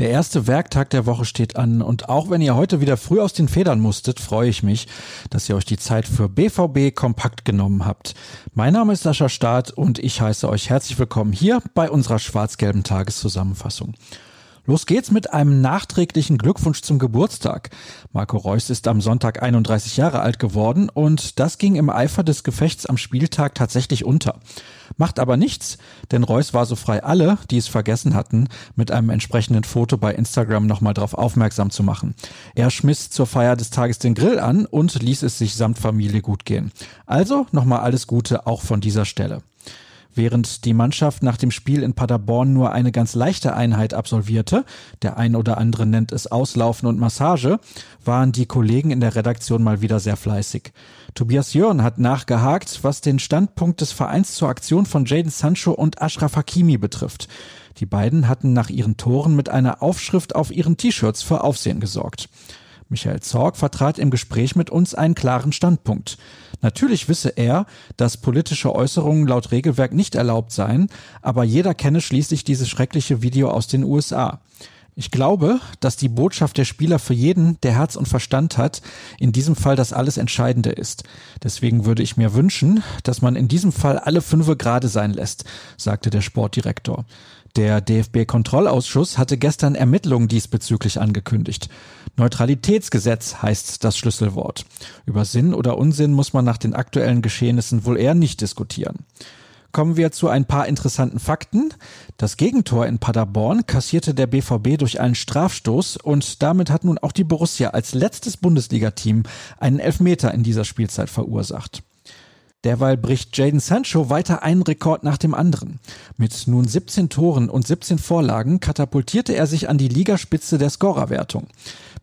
Der erste Werktag der Woche steht an und auch wenn ihr heute wieder früh aus den Federn musstet, freue ich mich, dass ihr euch die Zeit für BVB kompakt genommen habt. Mein Name ist Sascha Staat und ich heiße euch herzlich willkommen hier bei unserer schwarz-gelben Tageszusammenfassung. Los geht's mit einem nachträglichen Glückwunsch zum Geburtstag. Marco Reus ist am Sonntag 31 Jahre alt geworden und das ging im Eifer des Gefechts am Spieltag tatsächlich unter. Macht aber nichts, denn Reus war so frei, alle, die es vergessen hatten, mit einem entsprechenden Foto bei Instagram nochmal darauf aufmerksam zu machen. Er schmiss zur Feier des Tages den Grill an und ließ es sich samt Familie gut gehen. Also nochmal alles Gute auch von dieser Stelle. Während die Mannschaft nach dem Spiel in Paderborn nur eine ganz leichte Einheit absolvierte, der ein oder andere nennt es Auslaufen und Massage, waren die Kollegen in der Redaktion mal wieder sehr fleißig. Tobias Jörn hat nachgehakt, was den Standpunkt des Vereins zur Aktion von Jaden Sancho und Ashraf Hakimi betrifft. Die beiden hatten nach ihren Toren mit einer Aufschrift auf ihren T-Shirts für Aufsehen gesorgt. Michael Zorg vertrat im Gespräch mit uns einen klaren Standpunkt. Natürlich wisse er, dass politische Äußerungen laut Regelwerk nicht erlaubt seien, aber jeder kenne schließlich dieses schreckliche Video aus den USA. Ich glaube, dass die Botschaft der Spieler für jeden, der Herz und Verstand hat, in diesem Fall das alles Entscheidende ist. Deswegen würde ich mir wünschen, dass man in diesem Fall alle Fünfe gerade sein lässt, sagte der Sportdirektor. Der DFB-Kontrollausschuss hatte gestern Ermittlungen diesbezüglich angekündigt. Neutralitätsgesetz heißt das Schlüsselwort. Über Sinn oder Unsinn muss man nach den aktuellen Geschehnissen wohl eher nicht diskutieren. Kommen wir zu ein paar interessanten Fakten. Das Gegentor in Paderborn kassierte der BVB durch einen Strafstoß und damit hat nun auch die Borussia als letztes Bundesligateam einen Elfmeter in dieser Spielzeit verursacht. Derweil bricht Jaden Sancho weiter einen Rekord nach dem anderen. Mit nun 17 Toren und 17 Vorlagen katapultierte er sich an die Ligaspitze der Scorerwertung.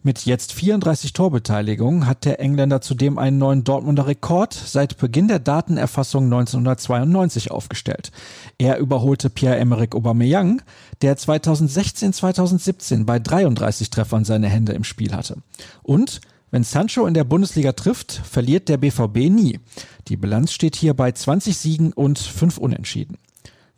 Mit jetzt 34 Torbeteiligungen hat der Engländer zudem einen neuen Dortmunder Rekord seit Beginn der Datenerfassung 1992 aufgestellt. Er überholte Pierre-Emerick Aubameyang, der 2016-2017 bei 33 Treffern seine Hände im Spiel hatte. Und wenn Sancho in der Bundesliga trifft, verliert der BVB nie. Die Bilanz steht hier bei 20 Siegen und 5 Unentschieden.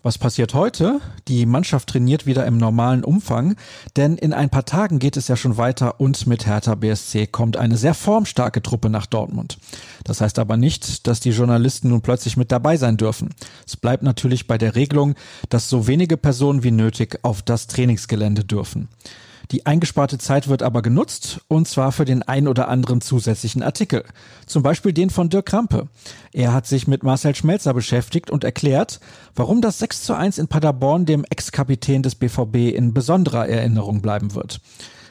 Was passiert heute? Die Mannschaft trainiert wieder im normalen Umfang, denn in ein paar Tagen geht es ja schon weiter und mit Hertha BSC kommt eine sehr formstarke Truppe nach Dortmund. Das heißt aber nicht, dass die Journalisten nun plötzlich mit dabei sein dürfen. Es bleibt natürlich bei der Regelung, dass so wenige Personen wie nötig auf das Trainingsgelände dürfen. Die eingesparte Zeit wird aber genutzt, und zwar für den ein oder anderen zusätzlichen Artikel. Zum Beispiel den von Dirk Krampe. Er hat sich mit Marcel Schmelzer beschäftigt und erklärt, warum das 6 zu 1 in Paderborn dem Ex-Kapitän des BVB in besonderer Erinnerung bleiben wird.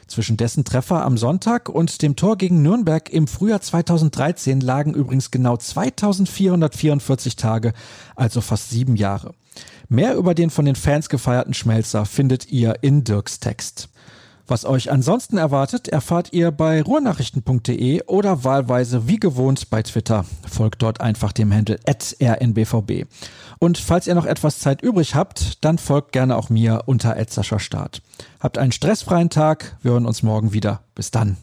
Zwischen dessen Treffer am Sonntag und dem Tor gegen Nürnberg im Frühjahr 2013 lagen übrigens genau 2444 Tage, also fast sieben Jahre. Mehr über den von den Fans gefeierten Schmelzer findet ihr in Dirks Text. Was euch ansonsten erwartet, erfahrt ihr bei ruhrnachrichten.de oder wahlweise wie gewohnt bei Twitter. Folgt dort einfach dem Handle rnbvb. Und falls ihr noch etwas Zeit übrig habt, dann folgt gerne auch mir unter Start. Habt einen stressfreien Tag. Wir hören uns morgen wieder. Bis dann.